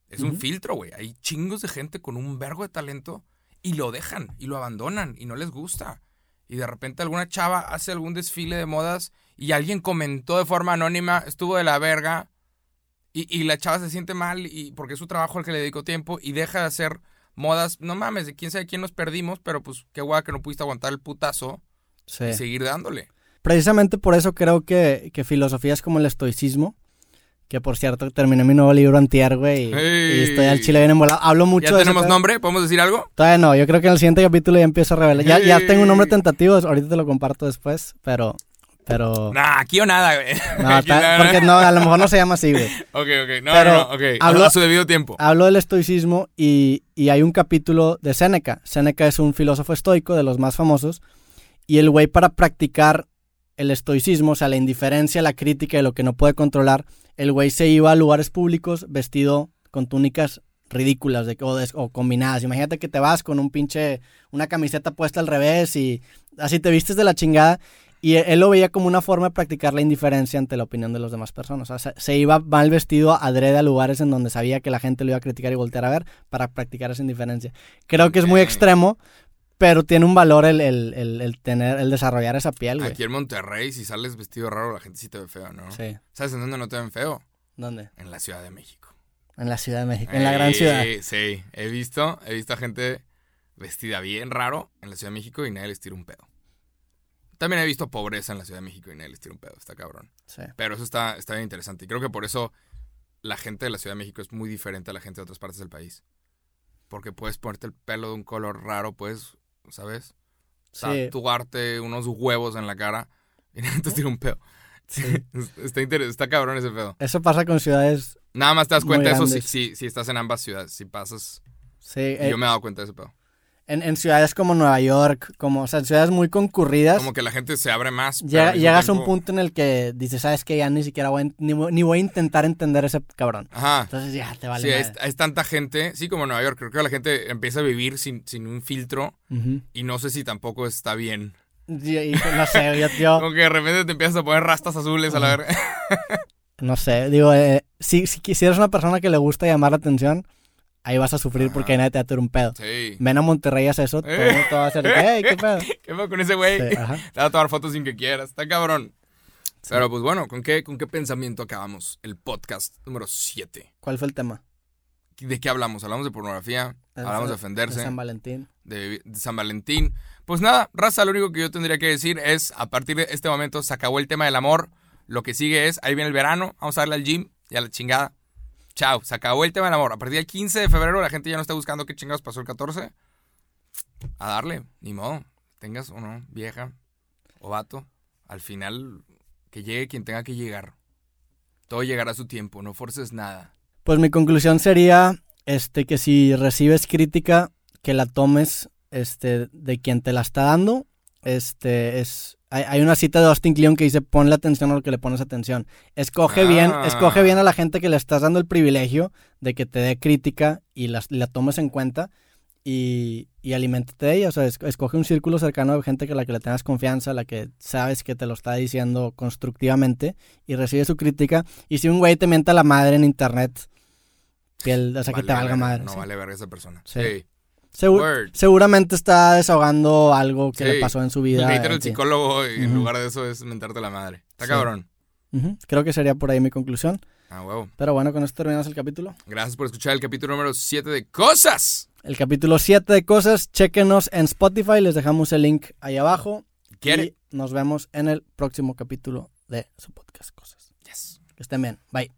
Es un filtro, güey. Hay chingos de gente con un vergo de talento y lo dejan y lo abandonan y no les gusta. Y de repente alguna chava hace algún desfile de modas y alguien comentó de forma anónima, estuvo de la verga. Y, y la chava se siente mal y porque es su trabajo al que le dedicó tiempo y deja de hacer modas. No mames, de quién sabe quién nos perdimos, pero pues qué guay que no pudiste aguantar el putazo Sí. y seguir dándole. Precisamente por eso creo que, que filosofías como el estoicismo, que por cierto terminé mi nuevo libro antier, güey, y, ¡Ey! y estoy al chile bien embolado. Hablo mucho ¿Ya de tenemos pedo. nombre? ¿Podemos decir algo? Todavía no, yo creo que en el siguiente capítulo ya empiezo a revelar. Ya, ya ¡Ey! tengo un nombre tentativo, ahorita te lo comparto después, pero... Pero... Nah, aquí o nada, güey. No, (laughs) ta- porque no, a lo mejor no se llama así, güey. (laughs) Ok, ok. No, Pero no, no, ok. hablo- a su debido tiempo. Hablo del estoicismo y, y hay un capítulo de Séneca. Séneca es un filósofo estoico de los más famosos. Y el güey para practicar el estoicismo, o sea, la indiferencia, la crítica y lo que no puede controlar, el güey se iba a lugares públicos vestido con túnicas ridículas de, o, des- o combinadas. Imagínate que te vas con un pinche, una camiseta puesta al revés y así te vistes de la chingada. Y él lo veía como una forma de practicar la indiferencia ante la opinión de las demás personas. O sea, se, se iba mal vestido adrede a lugares en donde sabía que la gente lo iba a criticar y voltear a ver para practicar esa indiferencia. Creo que es muy extremo, pero tiene un valor el, el- el- el tener, el desarrollar esa piel, güey. Aquí en Monterrey, si sales vestido raro, la gente sí te ve feo, ¿no? Sí. ¿Sabes en dónde no te ven feo? ¿Dónde? En la Ciudad de México. En la Ciudad de México, en la gran ciudad. Sí, he visto, he visto a gente vestida bien raro en la Ciudad de México y nadie les tira un pedo. También he visto pobreza en la Ciudad de México y nadie les tira un pedo, está cabrón. Sí. Pero eso está, está bien interesante. Y creo que por eso la gente de la Ciudad de México es muy diferente a la gente de otras partes del país. Porque puedes ponerte el pelo de un color raro, puedes, ¿sabes? Sí. Tatuarte unos huevos en la cara y (laughs) te tira un pedo. Sí. (laughs) está, está cabrón ese pedo. Eso pasa con ciudades. Nada más te das cuenta de eso si, si, si estás en ambas ciudades. Si pasas. Sí, y eh, yo me he dado cuenta de ese pedo. En, en ciudades como Nueva York, como, o sea, en ciudades muy concurridas. Como que la gente se abre más. Llega- llegas a un tiempo- punto en el que dices, ¿sabes qué? Ya ni siquiera voy a, ni, ni voy a intentar entender ese cabrón. Aja. Entonces ya te vale. sí, es, es tanta gente. Sí, como en Nueva York. Creo que la gente empieza a vivir sin, sin un filtro. Ujú. Y no sé si tampoco está bien. Y- y no sé, yo, yo- Como que de repente te empiezas a poner rastas azules a la verga. (laughs) no sé, digo, eh, si, si, si eres una persona que le gusta llamar la atención, ahí vas a sufrir Ajá. porque nadie te va a tirar un pedo. Sí. Ven a Monterrey, haz eso, todo, Eh. todo va a ser, hey, (laughs) ¿qué pedo? ¿Qué fue con ese güey? Sí. (laughs) Te va a tomar fotos sin que quieras. Está cabrón. Sí. Pero pues bueno, ¿con qué, ¿con qué pensamiento acabamos el podcast número 7? ¿Cuál fue el tema? ¿De qué hablamos? Hablamos de pornografía, El hablamos de de ofenderse, San Valentín. de, de San Valentín. Pues nada, raza, lo único que yo tendría que decir es, a partir de este momento se acabó el tema del amor. Lo que sigue es, ahí viene el verano, vamos a darle al gym y a la chingada. Chao, se acabó el tema del amor. A partir del 15 de febrero la gente ya no está buscando qué chingados pasó el 14. A darle, ni modo. Tengas o no, vieja o vato. Al final, que llegue quien tenga que llegar. Todo llegará a su tiempo, no forces nada. Pues mi conclusión sería este que si recibes crítica, que la tomes este de quien te la está dando. Este es hay, hay una cita de Austin Kleon que dice ponle atención a lo que le pones atención. Escoge bien, Ah. escoge bien a la gente que le estás dando el privilegio de que te dé crítica y las- la tomes en cuenta y, y aliméntate de ella. O sea, es- escoge un círculo cercano de gente que la que le tengas confianza, la que sabes que te lo está diciendo constructivamente y recibe su crítica. Y si un güey te mienta la madre en internet, piel, o sea, que te valga madre. No sí. vale verga esa persona. Sí. Sí. Segu- Word. seguramente está desahogando algo que Sí. le pasó en su vida. El psicólogo y en lugar de eso es mentarte la madre. Está Sí. cabrón. Creo que sería por ahí mi conclusión. Ah, huevo. Pero bueno, con esto terminamos el capítulo. Gracias por escuchar el capítulo número 7 de Cosas el capítulo 7 de cosas. Chéquenos en Spotify, les dejamos el link ahí abajo. ¿Quiere? Y nos vemos en el próximo capítulo de su podcast Cosas. Yes. Que estén bien. Bye.